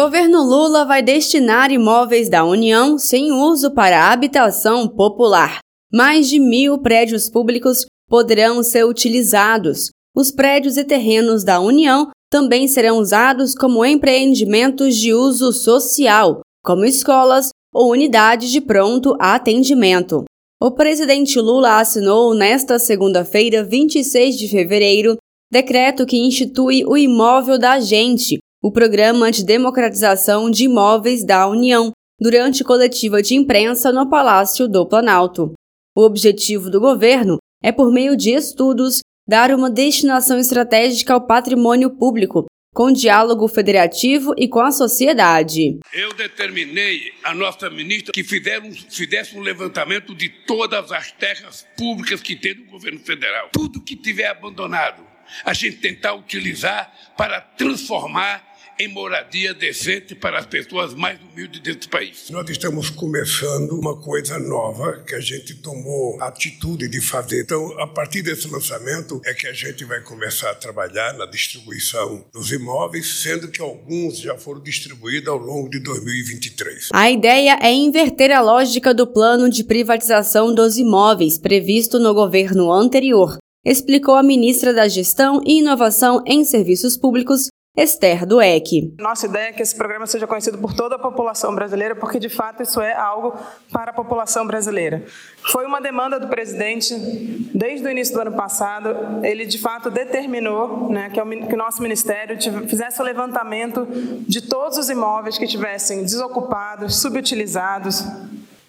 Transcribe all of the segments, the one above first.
Governo Lula vai destinar imóveis da União sem uso para habitação popular. Mais de mil prédios públicos poderão ser utilizados. Os prédios e terrenos da União também serão usados como empreendimentos de uso social, como escolas ou unidades de pronto atendimento. O presidente Lula assinou nesta segunda-feira, 26 de fevereiro, decreto que institui o Imóvel da Gente, o Programa de Democratização de Imóveis da União, durante coletiva de imprensa no Palácio do Planalto. O objetivo do governo é, por meio de estudos, dar uma destinação estratégica ao patrimônio público, com diálogo federativo e com a sociedade. Eu determinei a nossa ministra que fizesse um levantamento de todas as terras públicas que tem no governo federal. Tudo que tiver abandonado, a gente tentar utilizar para transformar em moradia decente para as pessoas mais humildes desse país. Nós estamos começando uma coisa nova que a gente tomou a atitude de fazer. Então, a partir desse lançamento é que a gente vai começar a trabalhar na distribuição dos imóveis, sendo que alguns já foram distribuídos ao longo de 2023. A ideia é inverter a lógica do plano de privatização dos imóveis previsto no governo anterior explicou a ministra da Gestão e Inovação em Serviços Públicos, Esther Dueck. Nossa ideia é que esse programa seja conhecido por toda a população brasileira, porque de fato isso é algo para a população brasileira. Foi uma demanda do presidente desde o início do ano passado. Ele de fato determinou né, que, o, que o nosso ministério fizesse o levantamento de todos os imóveis que estivessem desocupados, subutilizados,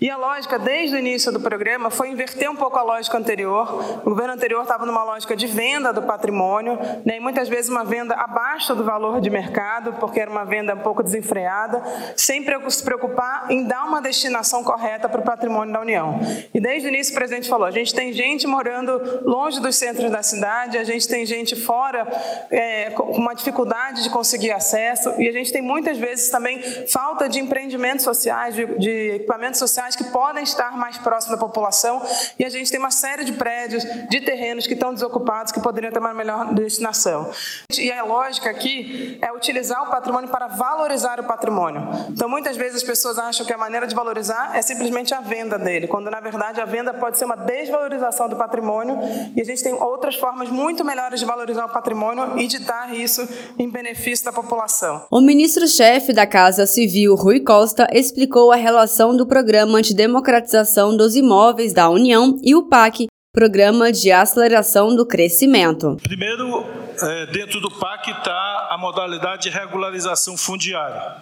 e a lógica, desde o início do programa, foi inverter um pouco a lógica anterior. O governo anterior estava numa lógica de venda do patrimônio, né, e muitas vezes uma venda abaixo do valor de mercado, porque era uma venda um pouco desenfreada, sem se preocupar em dar uma destinação correta para o patrimônio da União. E desde o início o presidente falou: a gente tem gente morando longe dos centros da cidade, a gente tem gente fora é, com uma dificuldade de conseguir acesso, e a gente tem muitas vezes também falta de empreendimentos sociais, de, de equipamentos sociais que podem estar mais próximos da população e a gente tem uma série de prédios, de terrenos que estão desocupados que poderiam ter uma melhor destinação. E a lógica aqui é utilizar o patrimônio para valorizar o patrimônio. Então, muitas vezes as pessoas acham que a maneira de valorizar é simplesmente a venda dele, quando na verdade a venda pode ser uma desvalorização do patrimônio e a gente tem outras formas muito melhores de valorizar o patrimônio e de dar isso em benefício da população. O ministro-chefe da Casa Civil, Rui Costa, explicou a relação do programa De Democratização dos Imóveis da União e o PAC, Programa de Aceleração do Crescimento. Primeiro, é, dentro do PAC está a modalidade de regularização fundiária.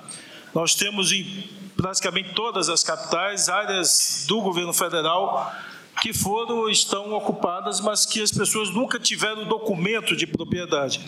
Nós temos em praticamente todas as capitais áreas do governo federal que foram estão ocupadas, mas que as pessoas nunca tiveram documento de propriedade.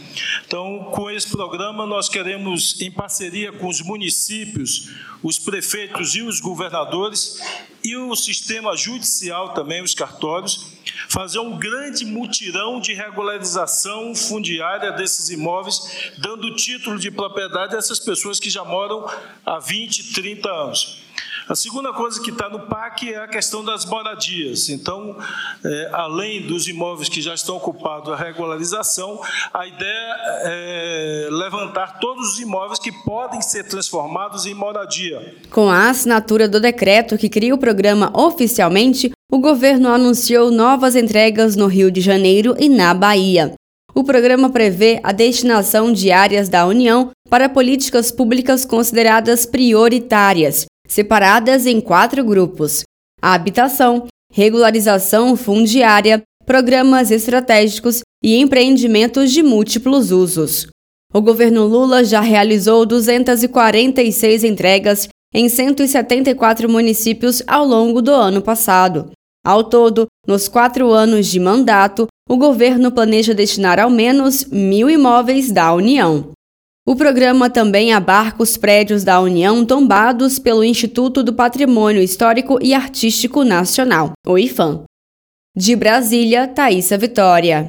Então, com esse programa, nós queremos, em parceria com os municípios, os prefeitos e os governadores, e o sistema judicial também, os cartórios, fazer um grande mutirão de regularização fundiária desses imóveis, dando título de propriedade a essas pessoas que já moram há 20, 30 anos. A segunda coisa que está no PAC é a questão das moradias. Então, é, além dos imóveis que já estão ocupados, a regularização, a ideia é levantar todos os imóveis que podem ser transformados em moradia. Com a assinatura do decreto que cria o programa oficialmente, o governo anunciou novas entregas no Rio de Janeiro e na Bahia. O programa prevê a destinação de áreas da União para políticas públicas consideradas prioritárias, separadas em quatro grupos: habitação, regularização fundiária, programas estratégicos e empreendimentos de múltiplos usos. O governo Lula já realizou 246 entregas em 174 municípios ao longo do ano passado. Ao todo, nos quatro anos de mandato, o governo planeja destinar ao menos mil imóveis da União. O programa também abarca os prédios da União tombados pelo Instituto do Patrimônio Histórico e Artístico Nacional, o IFAM. De Brasília, Thaisa Vitória.